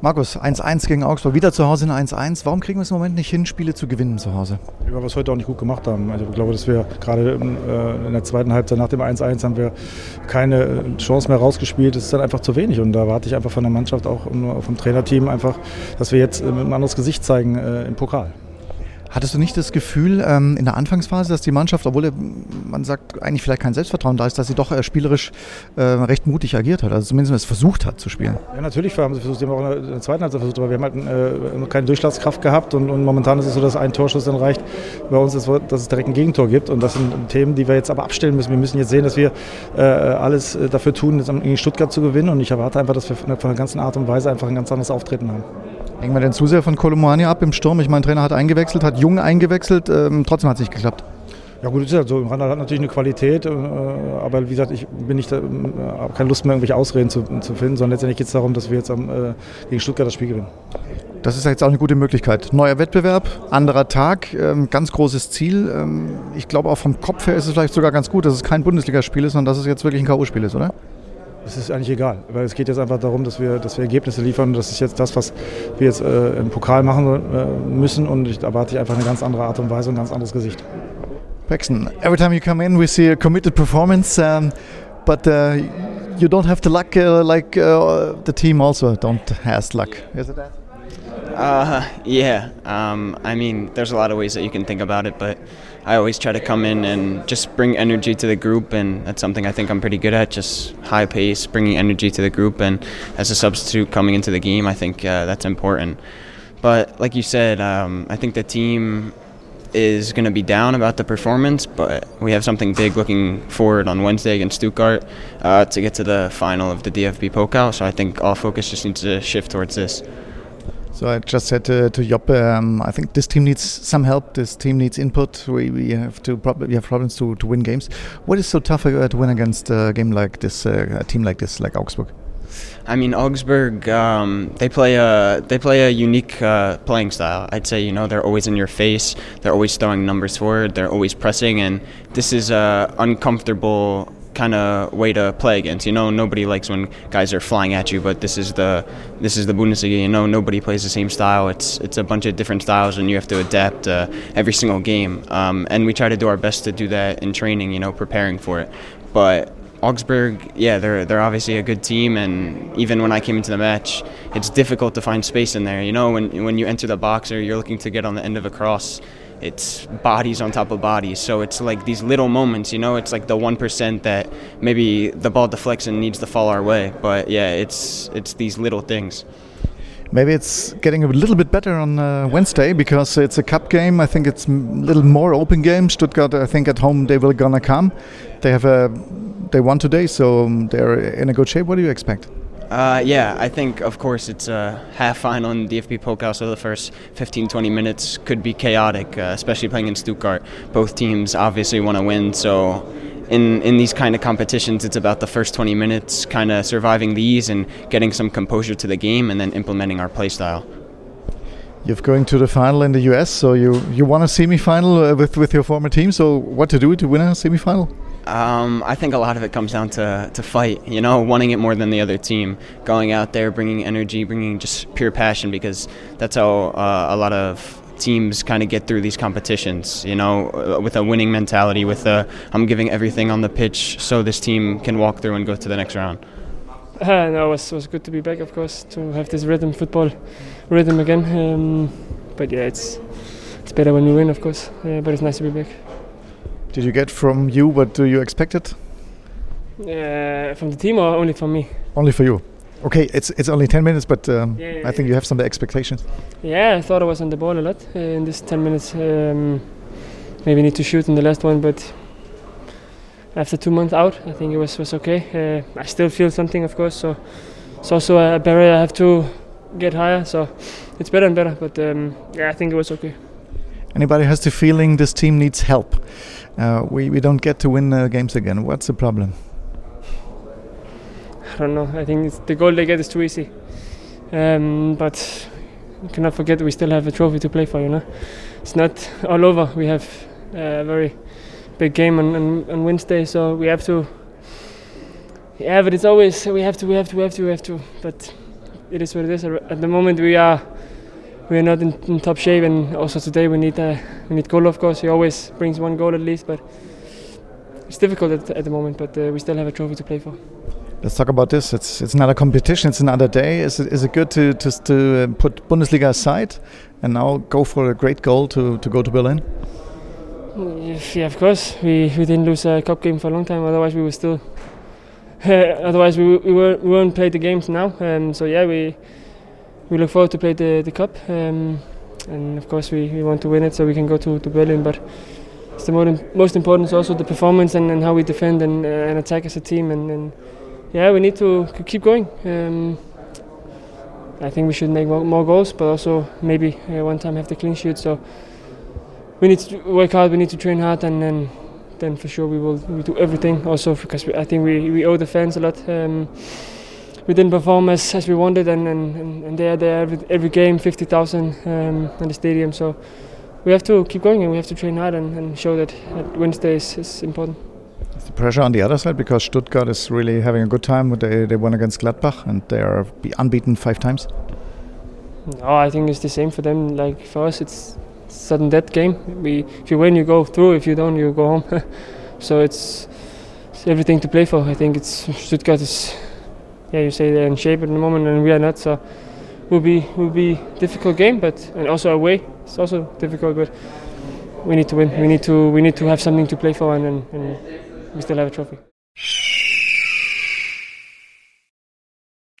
Markus, 1-1 gegen Augsburg, wieder zu Hause in 1-1. Warum kriegen wir es im Moment nicht hin, Spiele zu gewinnen zu Hause? Weil wir heute auch nicht gut gemacht haben. Also ich glaube, dass wir gerade äh, in der zweiten Halbzeit nach dem 1-1 haben wir keine äh, Chance mehr rausgespielt. Das ist dann einfach zu wenig. Und da erwarte ich einfach von der Mannschaft, auch vom Trainerteam einfach, dass wir jetzt ein anderes Gesicht zeigen im Pokal. Hattest du nicht das Gefühl ähm, in der Anfangsphase, dass die Mannschaft, obwohl man sagt, eigentlich vielleicht kein Selbstvertrauen da ist, dass sie doch äh, spielerisch äh, recht mutig agiert hat, also zumindest es versucht hat zu spielen? Ja, natürlich haben sie versucht, sie haben auch in der zweiten Halbzeit versucht, aber wir haben halt äh, keine Durchschlagskraft gehabt und, und, momentan ist es so, dass ein Torschuss dann reicht bei uns, ist, dass es direkt ein Gegentor gibt und das sind Themen, die wir jetzt aber abstellen müssen. Wir müssen jetzt sehen, dass wir äh, alles dafür tun, jetzt gegen Stuttgart zu gewinnen und ich erwarte einfach, dass wir von der ganzen Art und Weise einfach ein ganz anderes Auftreten haben. Hängen wir denn zu sehr von Kolomani ab im Sturm? Ich meine, Trainer hat eingewechselt, hat Jung eingewechselt, ähm, trotzdem hat es nicht geklappt. Ja gut, ist ja so. Randall hat natürlich eine Qualität, äh, aber wie gesagt, ich bin nicht, äh, habe keine Lust mehr, irgendwelche Ausreden zu, zu finden, sondern letztendlich geht es darum, dass wir jetzt am, äh, gegen Stuttgart das Spiel gewinnen. Das ist jetzt auch eine gute Möglichkeit. Neuer Wettbewerb, anderer Tag, ähm, ganz großes Ziel. Ähm, ich glaube auch vom Kopf her ist es vielleicht sogar ganz gut, dass es kein Bundesligaspiel ist, sondern dass es jetzt wirklich ein K.O.-Spiel ist, oder? Es ist eigentlich egal, weil es geht jetzt einfach darum, dass wir, dass wir Ergebnisse liefern. Das ist jetzt das, was wir jetzt äh, im Pokal machen äh, müssen und ich erwarte einfach eine ganz andere Art und Weise und ein ganz anderes Gesicht. Paxton, every time you come in, we see a committed performance, um, but uh, you don't have the luck uh, like uh, the team also don't has luck. Is it that? Uh, yeah. Um, I mean, there's a lot of ways that you can think about it, but I always try to come in and just bring energy to the group, and that's something I think I'm pretty good at. Just high pace, bringing energy to the group, and as a substitute coming into the game, I think uh, that's important. But like you said, um, I think the team is going to be down about the performance, but we have something big looking forward on Wednesday against Stuttgart uh, to get to the final of the DFB Pokal. So I think all focus just needs to shift towards this. So I just said to, to Joppe, um, I think this team needs some help. This team needs input. We, we have to we have problems to, to win games. What is so tough uh, to win against a game like this, uh, a team like this, like Augsburg? I mean, Augsburg, um, they play a they play a unique uh, playing style. I'd say you know they're always in your face. They're always throwing numbers forward. They're always pressing, and this is a uncomfortable kind of way to play against. You know, nobody likes when guys are flying at you, but this is the this is the Bundesliga. You know, nobody plays the same style. It's it's a bunch of different styles, and you have to adapt uh, every single game. Um, and we try to do our best to do that in training. You know, preparing for it. But Augsburg, yeah, they're they're obviously a good team, and even when I came into the match, it's difficult to find space in there. You know, when when you enter the box or you're looking to get on the end of a cross, it's bodies on top of bodies. So it's like these little moments, you know, it's like the 1% that maybe the ball deflects and needs to fall our way. But yeah, it's it's these little things. Maybe it's getting a little bit better on uh, Wednesday because it's a cup game. I think it's a little more open game. Stuttgart, I think at home they will gonna come. They have a they won today, so they're in a good shape. What do you expect? Uh, yeah, I think, of course, it's a half final in DFB Pokal, so the first 15 20 minutes could be chaotic, uh, especially playing in Stuttgart. Both teams obviously want to win, so in, in these kind of competitions, it's about the first 20 minutes kind of surviving these and getting some composure to the game and then implementing our play style. You're going to the final in the US, so you, you won a semi final uh, with, with your former team, so what to do to win a semi final? Um, I think a lot of it comes down to, to fight, you know, wanting it more than the other team. Going out there, bringing energy, bringing just pure passion, because that's how uh, a lot of teams kind of get through these competitions, you know, uh, with a winning mentality, with a I'm giving everything on the pitch so this team can walk through and go to the next round. Uh, no, it was, it was good to be back, of course, to have this rhythm, football rhythm again. Um, but yeah, it's it's better when we win, of course, uh, but it's nice to be back. Did you get from you what do you expected? Uh, from the team or only from me? Only for you. Okay, it's it's only 10 minutes, but um, yeah, yeah, I think you have some expectations. Yeah, I thought I was on the ball a lot uh, in this 10 minutes. Um, maybe need to shoot in the last one, but after two months out, I think it was was okay. Uh, I still feel something, of course. So it's also a barrier I have to get higher. So it's better and better. But um, yeah, I think it was okay. Anybody has the feeling this team needs help? Uh, we, we don't get to win uh, games again. What's the problem? I don't know. I think the goal they get is too easy. Um, but you cannot forget we still have a trophy to play for. You know, it's not all over. We have a very big game on, on, on Wednesday, so we have to. Yeah, but it's always we have to, we have to, we have to, we have to. But it is what it is. At the moment, we are we are not in, in top shape, and also today we need uh, we need goal. Of course, he always brings one goal at least, but it's difficult at, at the moment. But uh, we still have a trophy to play for. Let's talk about this. It's it's not a competition. It's another day. Is it is it good to to, to uh, put Bundesliga aside and now go for a great goal to, to go to Berlin? Yeah, of course. We we didn't lose a cup game for a long time. Otherwise, we were still. otherwise, we we, were, we won't play the games now. Um, so yeah, we we look forward to play the the cup, um, and of course we, we want to win it so we can go to, to Berlin. But it's the most, most important is also the performance and, and how we defend and, uh, and attack as a team. And, and yeah, we need to keep going. Um, I think we should make more, more goals, but also maybe uh, one time have the clean sheet. So we need to work hard. We need to train hard, and then then for sure we will we do everything. Also because we, I think we, we owe the fans a lot. Um, we didn't perform as, as we wanted, and, and, and they are there every, every game, 50,000 um, in the stadium. So we have to keep going and we have to train hard and, and show that, that Wednesday is, is important. Is the pressure on the other side because Stuttgart is really having a good time. They, they won against Gladbach and they are unbeaten five times. No, I think it's the same for them. Like for us, it's sudden death game. We, if you win, you go through. If you don't, you go home. so it's, it's everything to play for. I think it's Stuttgart is yeah, you say they're in shape at the moment and we are not. So will be will be difficult game, but and also away it's also difficult. But we need to win. We need to we need to have something to play for, and, and, and we still have a trophy.